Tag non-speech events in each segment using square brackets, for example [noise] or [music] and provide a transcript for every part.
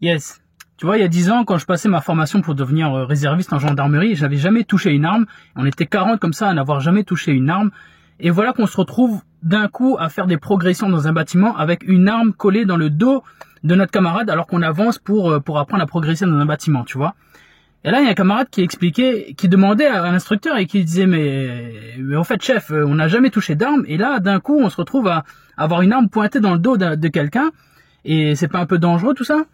Yes. Tu vois, il y a 10 ans, quand je passais ma formation pour devenir euh, réserviste en gendarmerie, j'avais jamais touché une arme. On était 40 comme ça à n'avoir jamais touché une arme. Et voilà qu'on se retrouve d'un coup à faire des progressions dans un bâtiment avec une arme collée dans le dos de notre camarade alors qu'on avance pour, euh, pour apprendre à progresser dans un bâtiment, tu vois. Et là, il y a un camarade qui expliquait, qui demandait à un instructeur et qui disait, mais, mais en fait, chef, euh, on n'a jamais touché d'arme. Et là, d'un coup, on se retrouve à avoir une arme pointée dans le dos de, quelqu'un. Et c'est pas un peu dangereux, tout ça?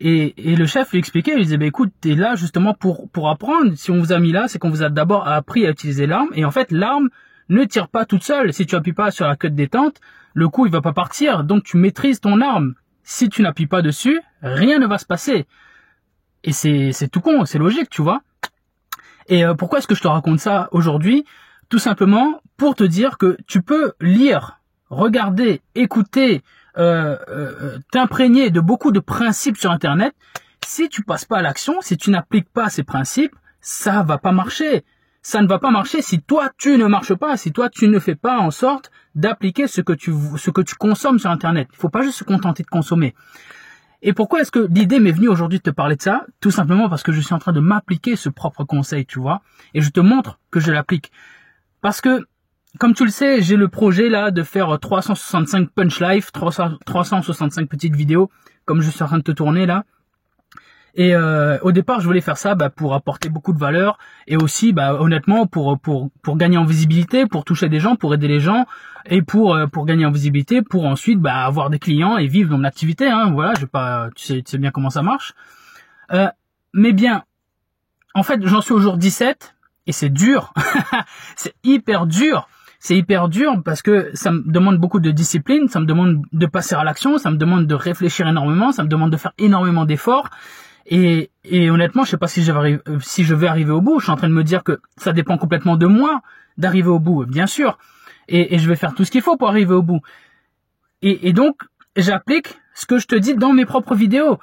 Et, et, le chef lui expliquait, il disait, bah, écoute, t'es là justement pour, pour apprendre. Si on vous a mis là, c'est qu'on vous a d'abord appris à utiliser l'arme. Et en fait, l'arme ne tire pas toute seule. Si tu appuies pas sur la queue de détente, le coup, il va pas partir. Donc, tu maîtrises ton arme. Si tu n'appuies pas dessus, rien ne va se passer. Et c'est, c'est tout con, c'est logique, tu vois. Et euh, pourquoi est-ce que je te raconte ça aujourd'hui? Tout simplement pour te dire que tu peux lire, regarder, écouter, euh, euh, t'imprégner de beaucoup de principes sur Internet. Si tu passes pas à l'action, si tu n'appliques pas ces principes, ça va pas marcher. Ça ne va pas marcher si toi tu ne marches pas, si toi tu ne fais pas en sorte d'appliquer ce que tu ce que tu consommes sur Internet. Il faut pas juste se contenter de consommer. Et pourquoi est-ce que l'idée m'est venue aujourd'hui de te parler de ça? Tout simplement parce que je suis en train de m'appliquer ce propre conseil, tu vois, et je te montre que je l'applique. Parce que, comme tu le sais, j'ai le projet là de faire 365 punch life, 365 petites vidéos, comme je suis en train de te tourner là. Et euh, au départ, je voulais faire ça bah, pour apporter beaucoup de valeur et aussi, bah, honnêtement, pour pour pour gagner en visibilité, pour toucher des gens, pour aider les gens et pour euh, pour gagner en visibilité, pour ensuite bah, avoir des clients et vivre dans mon activité. Hein, voilà, je pas, tu sais, tu sais bien comment ça marche. Euh, mais bien, en fait, j'en suis au jour 17 et c'est dur, [laughs] c'est hyper dur. C'est hyper dur parce que ça me demande beaucoup de discipline, ça me demande de passer à l'action, ça me demande de réfléchir énormément, ça me demande de faire énormément d'efforts. Et, honnêtement, je sais pas si je, vais arriver au bout. Je suis en train de me dire que ça dépend complètement de moi d'arriver au bout, bien sûr. Et, je vais faire tout ce qu'il faut pour arriver au bout. Et, donc, j'applique ce que je te dis dans mes propres vidéos.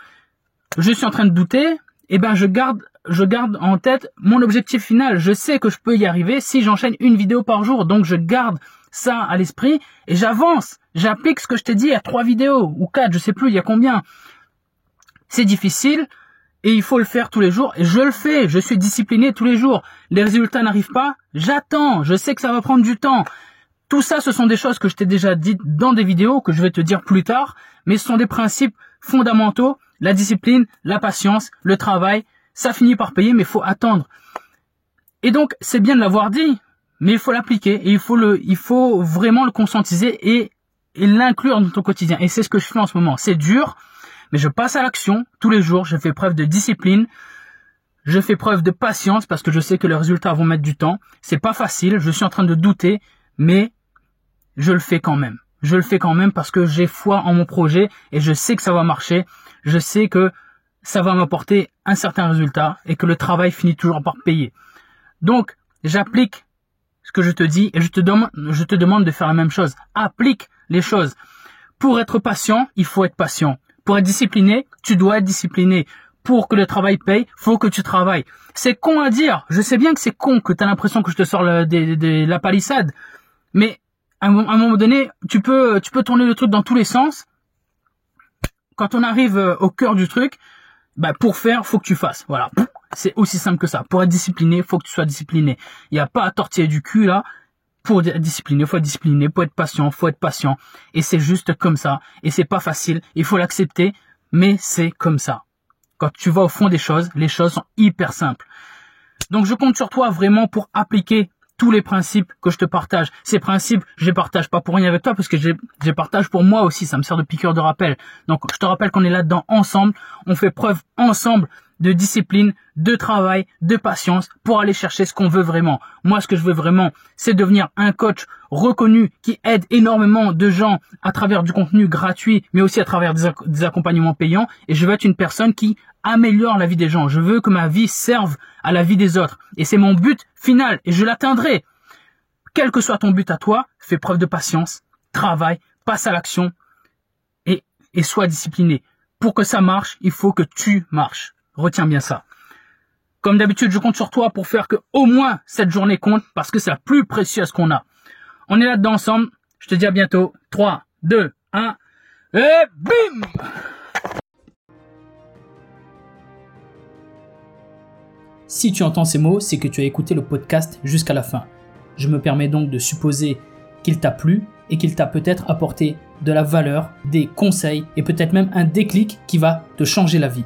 Je suis en train de douter, eh ben je garde, je garde en tête mon objectif final. Je sais que je peux y arriver si j'enchaîne une vidéo par jour. Donc je garde ça à l'esprit et j'avance. J'applique ce que je t'ai dit à trois vidéos ou quatre, je sais plus, il y a combien. C'est difficile, et il faut le faire tous les jours. Et je le fais, je suis discipliné tous les jours. Les résultats n'arrivent pas, j'attends, je sais que ça va prendre du temps. Tout ça, ce sont des choses que je t'ai déjà dites dans des vidéos, que je vais te dire plus tard, mais ce sont des principes fondamentaux. La discipline, la patience, le travail, ça finit par payer, mais il faut attendre. Et donc, c'est bien de l'avoir dit, mais il faut l'appliquer et il faut le, il faut vraiment le conscientiser et, et l'inclure dans ton quotidien. Et c'est ce que je fais en ce moment. C'est dur, mais je passe à l'action tous les jours, je fais preuve de discipline, je fais preuve de patience parce que je sais que les résultats vont mettre du temps. C'est pas facile, je suis en train de douter, mais je le fais quand même. Je le fais quand même parce que j'ai foi en mon projet et je sais que ça va marcher. Je sais que ça va m'apporter un certain résultat et que le travail finit toujours par payer. Donc, j'applique ce que je te dis et je te demande, de faire la même chose. Applique les choses. Pour être patient, il faut être patient. Pour être discipliné, tu dois être discipliné. Pour que le travail paye, faut que tu travailles. C'est con à dire. Je sais bien que c'est con, que tu as l'impression que je te sors de, la palissade. Mais à un, moment donné, tu peux, tu peux tourner le truc dans tous les sens. Quand on arrive euh, au cœur du truc, bah pour faire, faut que tu fasses. Voilà. C'est aussi simple que ça. Pour être discipliné, faut que tu sois discipliné. Il n'y a pas à tortiller du cul là pour être discipliné, faut être discipliné, faut être patient, faut être patient. Et c'est juste comme ça. Et c'est pas facile. Il faut l'accepter, mais c'est comme ça. Quand tu vas au fond des choses, les choses sont hyper simples. Donc je compte sur toi vraiment pour appliquer tous les principes que je te partage. Ces principes, je les partage pas pour rien avec toi parce que je, les partage pour moi aussi. Ça me sert de piqueur de rappel. Donc je te rappelle qu'on est là-dedans ensemble. On fait preuve ensemble de discipline, de travail, de patience pour aller chercher ce qu'on veut vraiment. Moi, ce que je veux vraiment, c'est devenir un coach reconnu qui aide énormément de gens à travers du contenu gratuit, mais aussi à travers des, accompagnements payants. Et je veux être une personne qui améliore la vie des gens. Je veux que ma vie serve à la vie des autres. Et c'est mon but final et je l'atteindrai. Quel que soit ton but à toi, fais preuve de patience, travaille, passe à l'action et, et sois discipliné. Pour que ça marche, il faut que tu marches. Retiens bien ça. Comme d'habitude, je compte sur toi pour faire que au moins cette journée compte parce que c'est la plus précieuse qu'on a. On est là-dedans ensemble. Je te dis à bientôt. 3, 2, 1 et bim Si tu entends ces mots, c'est que tu as écouté le podcast jusqu'à la fin. Je me permets donc de supposer qu'il t'a plu et qu'il t'a peut-être apporté de la valeur, des conseils et peut-être même un déclic qui va te changer la vie.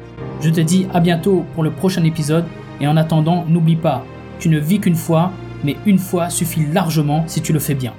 Je te dis à bientôt pour le prochain épisode et en attendant n'oublie pas, tu ne vis qu'une fois, mais une fois suffit largement si tu le fais bien.